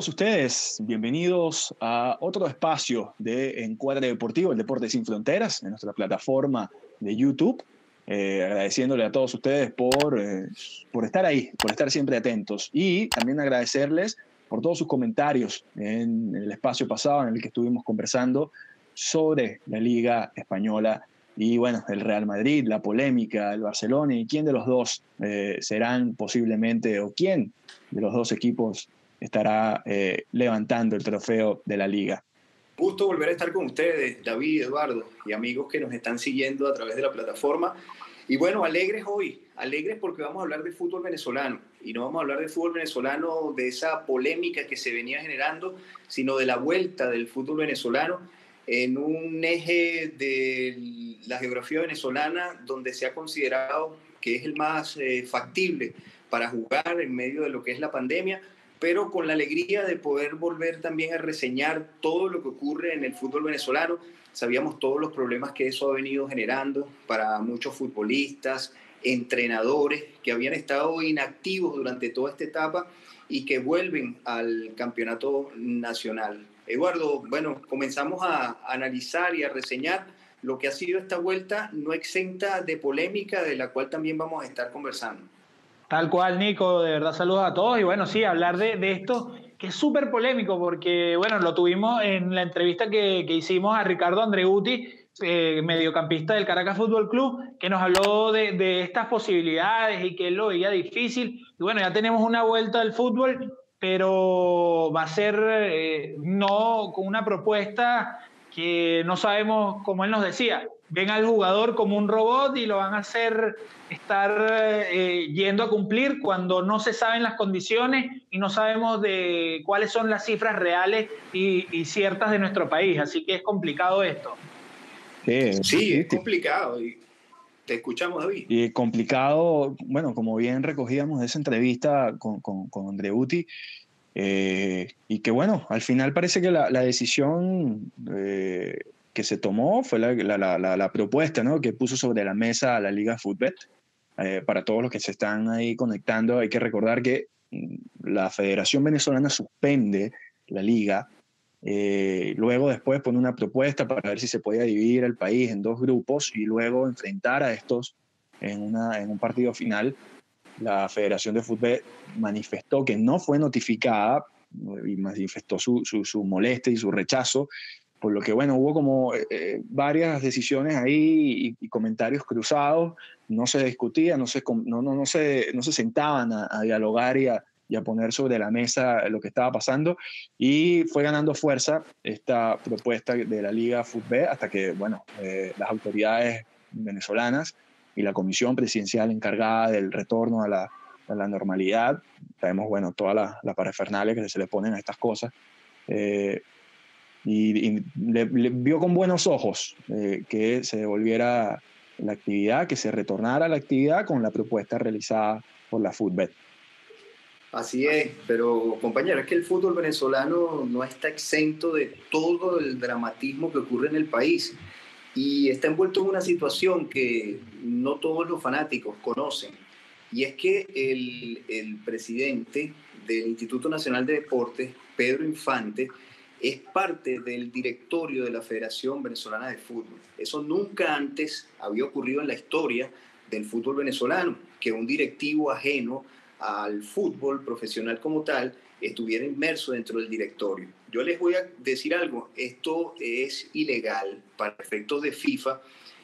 todos ustedes, bienvenidos a otro espacio de Encuadre Deportivo, el Deporte Sin Fronteras, en nuestra plataforma de YouTube. Eh, agradeciéndole a todos ustedes por, eh, por estar ahí, por estar siempre atentos y también agradecerles por todos sus comentarios en el espacio pasado en el que estuvimos conversando sobre la Liga Española y bueno, el Real Madrid, la polémica, el Barcelona y quién de los dos eh, serán posiblemente o quién de los dos equipos estará eh, levantando el trofeo de la liga. Gusto volver a estar con ustedes, David, Eduardo y amigos que nos están siguiendo a través de la plataforma. Y bueno, alegres hoy, alegres porque vamos a hablar de fútbol venezolano. Y no vamos a hablar de fútbol venezolano, de esa polémica que se venía generando, sino de la vuelta del fútbol venezolano en un eje de la geografía venezolana donde se ha considerado que es el más eh, factible para jugar en medio de lo que es la pandemia, pero con la alegría de poder volver también a reseñar todo lo que ocurre en el fútbol venezolano. Sabíamos todos los problemas que eso ha venido generando para muchos futbolistas, entrenadores que habían estado inactivos durante toda esta etapa y que vuelven al campeonato nacional. Eduardo, bueno, comenzamos a analizar y a reseñar lo que ha sido esta vuelta no exenta de polémica, de la cual también vamos a estar conversando. Tal cual, Nico, de verdad saludos a todos y bueno, sí, hablar de, esto que es súper polémico porque, bueno, lo tuvimos en la entrevista que, que hicimos a Ricardo Andreuti, eh, mediocampista del Caracas Fútbol Club, que nos habló de, de, estas posibilidades y que él lo veía difícil. Y bueno, ya tenemos una vuelta al fútbol, pero va a ser eh, no con una propuesta que no sabemos, como él nos decía, ven al jugador como un robot y lo van a hacer estar eh, yendo a cumplir cuando no se saben las condiciones y no sabemos de cuáles son las cifras reales y, y ciertas de nuestro país. Así que es complicado esto. Sí, sí es complicado. Y te escuchamos, David. Y complicado, bueno, como bien recogíamos de esa entrevista con, con, con Andreuti, eh, y que bueno, al final parece que la, la decisión eh, que se tomó fue la, la, la, propuesta ¿no? que puso sobre la mesa a la Liga Footbet. Eh, para todos los que se están ahí conectando, hay que recordar que mm, la Federación Venezolana suspende la liga. Eh, luego después pone una propuesta para ver si se podía dividir el país en dos grupos y luego enfrentar a estos en, una, en un partido final. La Federación de Fútbol manifestó que no fue notificada y manifestó su, su, su molestia y su rechazo por lo que, bueno, hubo como eh, varias decisiones ahí y, y, comentarios cruzados, no se discutía, no se, no, no, no se, no se sentaban a, a dialogar y a, y a, poner sobre la mesa lo que estaba pasando, y fue ganando fuerza esta propuesta de la Liga Fútbol hasta que, bueno, eh, las autoridades venezolanas y la comisión presidencial encargada del retorno a la, a la normalidad, sabemos, bueno, todas las la parafernalia que se le ponen a estas cosas, eh, y, y le, le, vio con buenos ojos eh, que se devolviera la actividad, que se retornara la actividad con la propuesta realizada por la Footbet. Así es, pero compañero, es que el fútbol venezolano no está exento de todo el dramatismo que ocurre en el país y está envuelto en una situación que no todos los fanáticos conocen. Y es que el, el presidente del Instituto Nacional de Deportes, Pedro Infante, es parte del directorio de la Federación Venezolana de Fútbol. Eso nunca antes había ocurrido en la historia del fútbol venezolano, que un directivo ajeno al fútbol profesional como tal estuviera inmerso dentro del directorio. Yo les voy a decir algo, esto es ilegal para efectos de FIFA,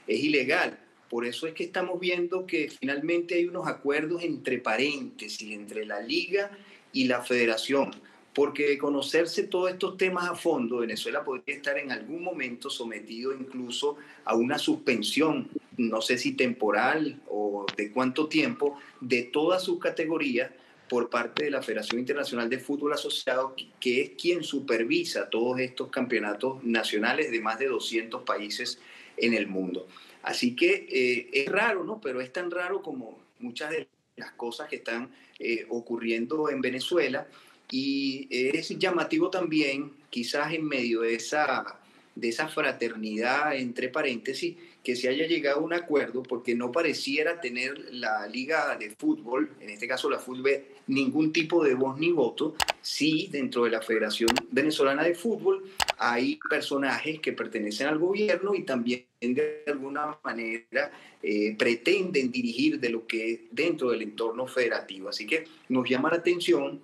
es ilegal. Por eso es que estamos viendo que finalmente hay unos acuerdos entre paréntesis, entre la liga y la federación porque de conocerse todos estos temas a fondo, Venezuela podría estar en algún momento sometido incluso a una suspensión, no sé si temporal o de cuánto tiempo, de todas sus categorías por parte de la Federación Internacional de Fútbol Asociado, que es quien supervisa todos estos campeonatos nacionales de más de 200 países en el mundo. Así que eh, es raro, ¿no? Pero es tan raro como muchas de las cosas que están eh, ocurriendo en Venezuela y es llamativo también, quizás en medio de esa de esa fraternidad, entre paréntesis, que se haya llegado a un acuerdo, porque no pareciera tener la liga de fútbol, en este caso la fútbol, ningún tipo de voz ni voto. Sí, dentro de la Federación Venezolana de Fútbol hay personajes que pertenecen al gobierno y también de alguna manera eh, pretenden dirigir de lo que es dentro del entorno federativo. Así que nos llama la atención,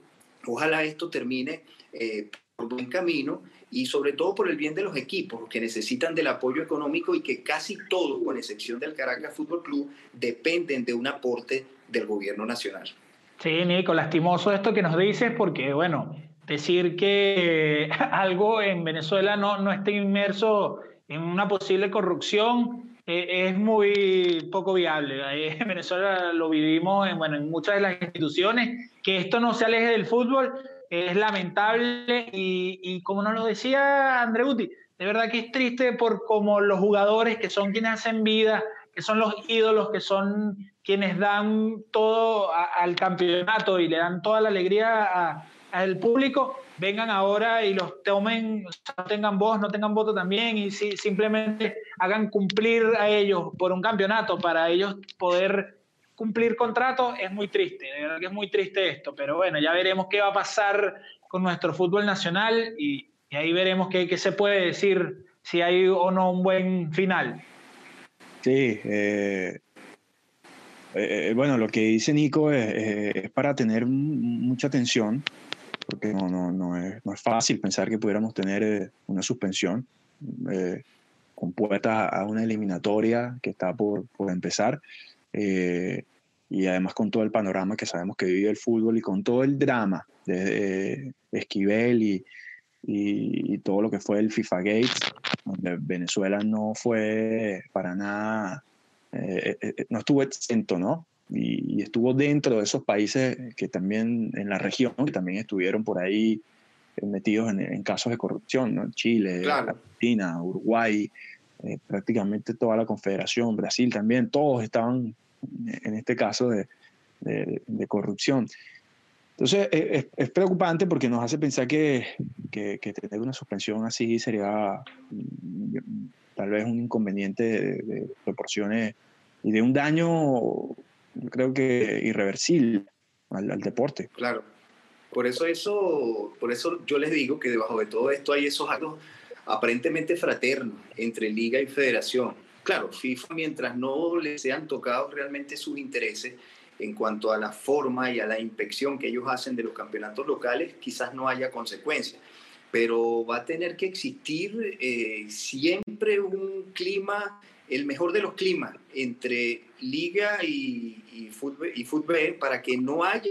ojalá esto termine eh, por buen camino y sobre todo por el bien de los equipos que necesitan del apoyo económico y que casi todos, con excepción del Caracas Fútbol Club, dependen de un aporte del gobierno nacional. Sí, Nico, lastimoso esto que nos dices porque, bueno, decir que algo en Venezuela no, no esté inmerso en una posible corrupción eh, es muy poco viable. En Venezuela lo vivimos en, bueno, en muchas de las instituciones, que esto no se aleje del fútbol es lamentable y, como nos lo decía Andreuti, de verdad que es triste por como los jugadores que son quienes hacen vida, que son los ídolos, que son quienes dan todo al campeonato y le dan toda la alegría al público, vengan ahora y los tomen, no tengan voz, no tengan voto también y si, simplemente hagan cumplir a ellos por un campeonato para ellos poder cumplir contrato es muy triste, de verdad que es muy triste esto, pero bueno, ya veremos qué va a pasar con nuestro fútbol nacional y, ahí veremos qué, se puede decir, si hay o no un buen final. Sí, eh, eh, bueno, lo que dice Nico es, para tener mucha atención, porque no, no, no, es, no, es, fácil pensar que pudiéramos tener eh, una suspensión compuesta a una eliminatoria que está por, por empezar. Eh, y además con todo el panorama que sabemos que vive el fútbol y con todo el drama de, Esquivel y, y, todo lo que fue el FIFA Gates, donde Venezuela no fue para nada, eh, eh, no estuvo exento, ¿no? Y, estuvo dentro de esos países que también en la región, que también estuvieron por ahí metidos en, casos de corrupción, ¿no? Chile, Argentina, Uruguay, prácticamente toda la confederación, Brasil también, todos estaban en este caso de, de, corrupción. Entonces es, preocupante porque nos hace pensar que, que, tener una suspensión así sería mm, tal vez un inconveniente de, proporciones y de un daño, creo que irreversible al, deporte. Claro. Por eso, eso, por eso yo les digo que debajo de todo esto hay esos actos aparentemente fraternos entre liga y federación Claro, FIFA mientras no les sean tocados realmente sus intereses en cuanto a la forma y a la inspección que ellos hacen de los campeonatos locales, quizás no haya consecuencias. Pero va a tener que existir eh, siempre un clima, el mejor de los climas, entre liga y, y, fútbol, y fútbol para que no haya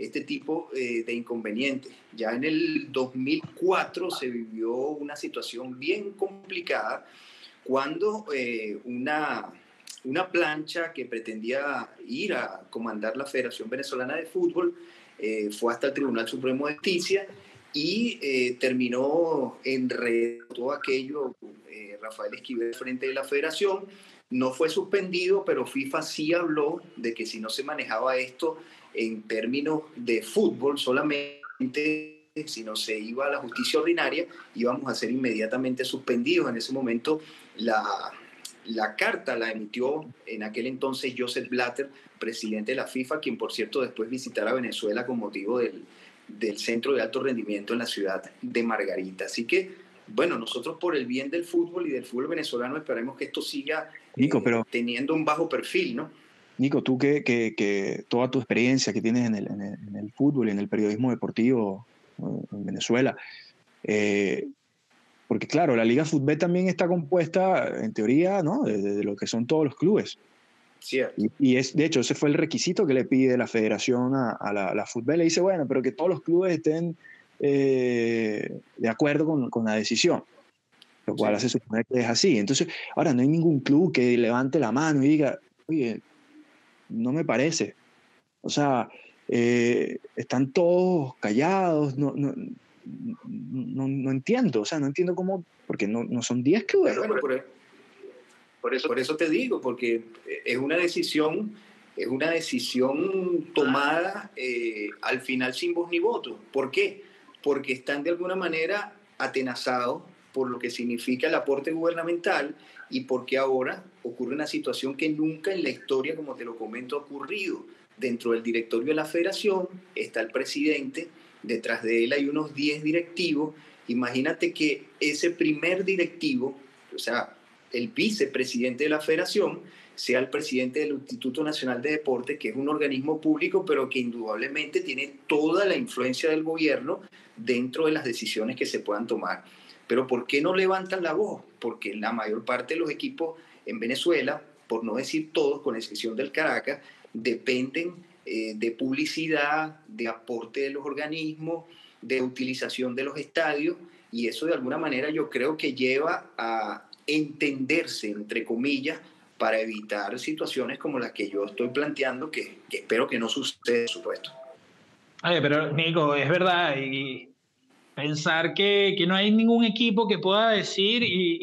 este tipo eh, de inconvenientes. Ya en el 2004 se vivió una situación bien complicada cuando eh, una, una plancha que pretendía ir a comandar la Federación Venezolana de Fútbol eh, fue hasta el Tribunal Supremo de Justicia y eh, terminó en todo aquello, Rafael Esquivel frente de la federación, no fue suspendido, pero FIFA sí habló de que si no se manejaba esto en términos de fútbol solamente, si no se iba a la justicia ordinaria, íbamos a ser inmediatamente suspendidos. En ese momento la, la carta la emitió en aquel entonces Joseph Blatter, presidente de la FIFA, quien por cierto después visitara Venezuela con motivo del, del centro de alto rendimiento en la ciudad de Margarita. Así que, bueno, nosotros por el bien del fútbol y del fútbol venezolano esperemos que esto siga Nico, eh, pero, teniendo un bajo perfil, ¿no? Nico, tú que, que, que toda tu experiencia que tienes en el, en el, en el fútbol y en el periodismo deportivo eh, en Venezuela, eh, porque claro, la Liga Fútbol también está compuesta, en teoría, ¿no? de, lo que son todos los clubes. Cierto. Y, es, de hecho, ese fue el requisito que le pide la federación a, la, la fútbol. Le dice, bueno, pero que todos los clubes estén eh, de acuerdo con, con, la decisión. Lo cual hace suponer que es así. Entonces, ahora no hay ningún club que levante la mano y diga, oye, no me parece. O sea, eh, están todos callados, no, no, no, no, entiendo, o sea, no entiendo cómo, porque no, no son 10 que Bueno, por, eso, por eso te digo, porque es una decisión, es una decisión tomada eh, al final sin voz ni voto. ¿Por qué? Porque están de alguna manera atenazados por lo que significa el aporte gubernamental y porque ahora ocurre una situación que nunca en la historia, como te lo comento, ha ocurrido. Dentro del directorio de la federación está el presidente, detrás de él hay unos 10 directivos. Imagínate que ese primer directivo, o sea, el vicepresidente de la federación, sea el presidente del Instituto Nacional de Deportes, que es un organismo público, pero que indudablemente tiene toda la influencia del gobierno dentro de las decisiones que se puedan tomar. Pero ¿por qué no levantan la voz? Porque la mayor parte de los equipos en Venezuela, por no decir todos, con excepción del Caracas, dependen eh, de publicidad, de aporte de los organismos, de utilización de los estadios, y eso de alguna manera yo creo que lleva a entenderse, entre comillas, para evitar situaciones como las que yo estoy planteando, que, espero que no suceda, por supuesto. Oye, pero Nico, es verdad, y pensar que, que no hay ningún equipo que pueda decir y,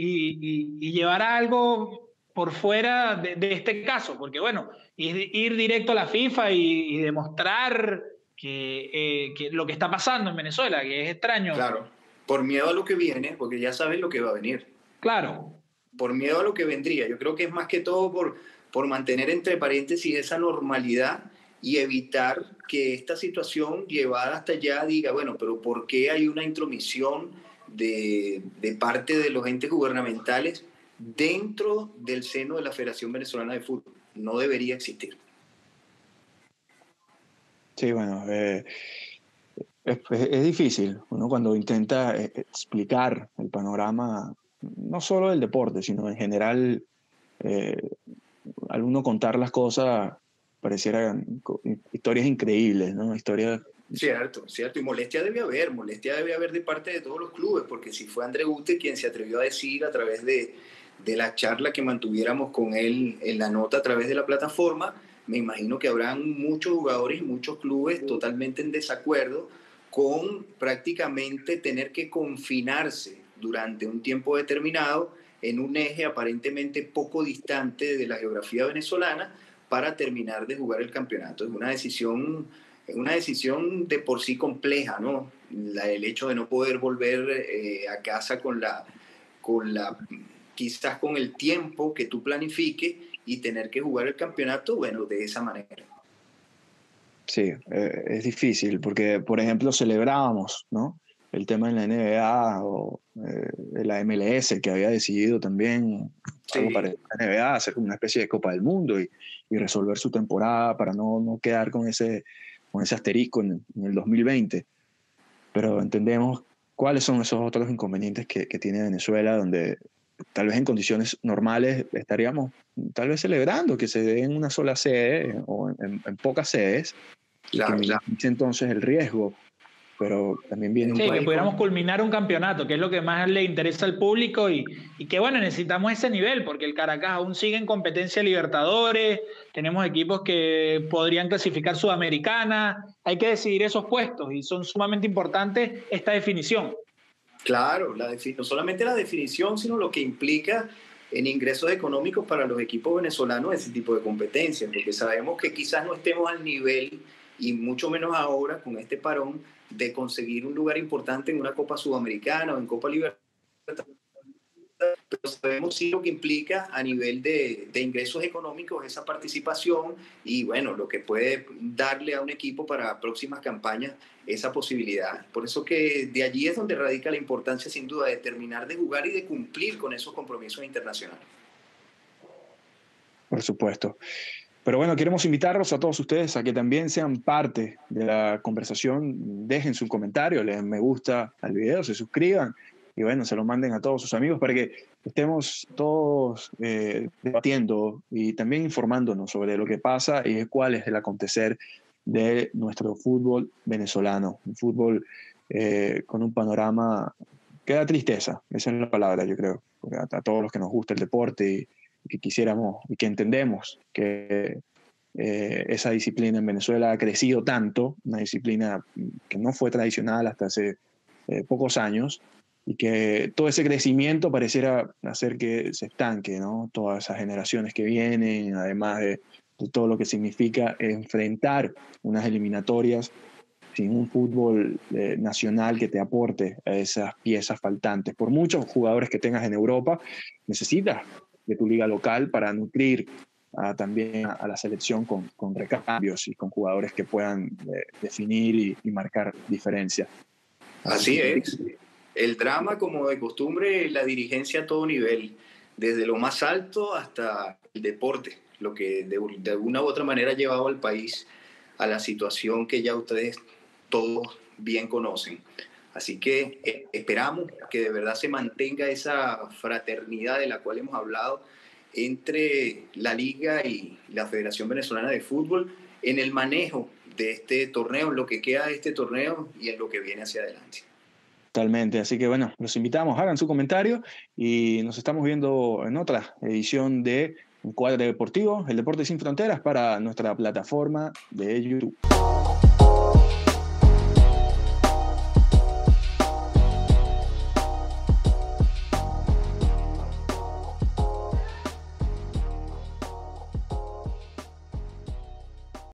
y, llevar algo por fuera de, este caso, porque bueno, ir, ir, directo a la FIFA y, demostrar que, eh, que, lo que está pasando en Venezuela, que es extraño. Claro, por miedo a lo que viene, porque ya sabes lo que va a venir. Claro, por miedo a lo que vendría. Yo creo que es más que todo por, por mantener entre paréntesis esa normalidad y evitar que esta situación llevada hasta allá diga, bueno, pero ¿por qué hay una intromisión de, de parte de los entes gubernamentales dentro del seno de la Federación Venezolana de Fútbol? No debería existir. Sí, bueno, eh, es, es, difícil. Uno cuando intenta eh, explicar el panorama no solo del deporte, sino en general, eh, al uno contar las cosas, parecieran historias increíbles, ¿no? Historias... Cierto, cierto, y molestia debe haber, molestia debe haber de parte de todos los clubes, porque si fue André Ute quien se atrevió a decir a través de, de la charla que mantuviéramos con él en la nota a través de la plataforma, me imagino que habrán muchos jugadores y muchos clubes totalmente en desacuerdo con prácticamente tener que confinarse durante un tiempo determinado en un eje aparentemente poco distante de la geografía venezolana para terminar de jugar el campeonato. Es una decisión, una decisión de por sí compleja, ¿no? el hecho de no poder volver eh, a casa con la, con la, quizás con el tiempo que tú planifiques y tener que jugar el campeonato, bueno, de esa manera. Sí, eh, es difícil porque, por ejemplo, celebrábamos, ¿no? El tema de la NBA o eh, la MLS que había decidido también para la NBA hacer una especie de Copa del Mundo y, y resolver su temporada para no, no, quedar con ese, con ese asterisco en, el 2020. Pero entendemos cuáles son esos otros inconvenientes que, que, tiene Venezuela, donde tal vez en condiciones normales estaríamos tal vez celebrando que se dé en una sola sede o en, pocas sedes. Claro, y entonces el riesgo pero también viene sí, que pudiéramos culminar un campeonato, que es lo que más le interesa al público y, y, que bueno, necesitamos ese nivel, porque el Caracas aún sigue en competencia Libertadores, tenemos equipos que podrían clasificar Sudamericana, hay que decidir esos puestos y son sumamente importantes esta definición. Claro, la no solamente la definición, sino lo que implica en ingresos económicos para los equipos venezolanos ese tipo de competencias, porque sabemos que quizás no estemos al nivel y mucho menos ahora con este parón de conseguir un lugar importante en una Copa Sudamericana o en Copa Libertadores. Pero sabemos sí lo que implica a nivel de, de, ingresos económicos esa participación y bueno, lo que puede darle a un equipo para próximas campañas esa posibilidad. Por eso que de allí es donde radica la importancia sin duda de terminar de jugar y de cumplir con esos compromisos internacionales. Por supuesto. Pero bueno, queremos invitarlos a todos ustedes a que también sean parte de la conversación. Dejen su comentario, le den me gusta al video, se suscriban y bueno, se lo manden a todos sus amigos para que estemos todos eh, debatiendo y también informándonos sobre lo que pasa y cuál es el acontecer de nuestro fútbol venezolano. Un fútbol eh, con un panorama que da tristeza, esa es la palabra, yo creo, a, a todos los que nos gusta el deporte y, que quisiéramos y que entendemos que eh, esa disciplina en Venezuela ha crecido tanto, una disciplina que no fue tradicional hasta hace eh, pocos años, y que todo ese crecimiento pareciera hacer que se estanque, ¿no? Todas esas generaciones que vienen, además de, todo lo que significa enfrentar unas eliminatorias sin un fútbol eh, nacional que te aporte a esas piezas faltantes. Por muchos jugadores que tengas en Europa, necesitas de tu liga local para nutrir también a, la selección con, con, recambios y con jugadores que puedan eh, definir y, marcar diferencia. Así es. El drama, como de costumbre, la dirigencia a todo nivel, desde lo más alto hasta el deporte, lo que de, de alguna u otra manera ha llevado al país a la situación que ya ustedes todos bien conocen. Así que eh, esperamos que de verdad se mantenga esa fraternidad de la cual hemos hablado entre la Liga y la Federación Venezolana de Fútbol en el manejo de este torneo, en lo que queda de este torneo y en lo que viene hacia adelante. Totalmente, así que bueno, los invitamos, hagan su comentario y nos estamos viendo en otra edición de Cuadro Deportivo, el Deporte Sin Fronteras para nuestra plataforma de YouTube.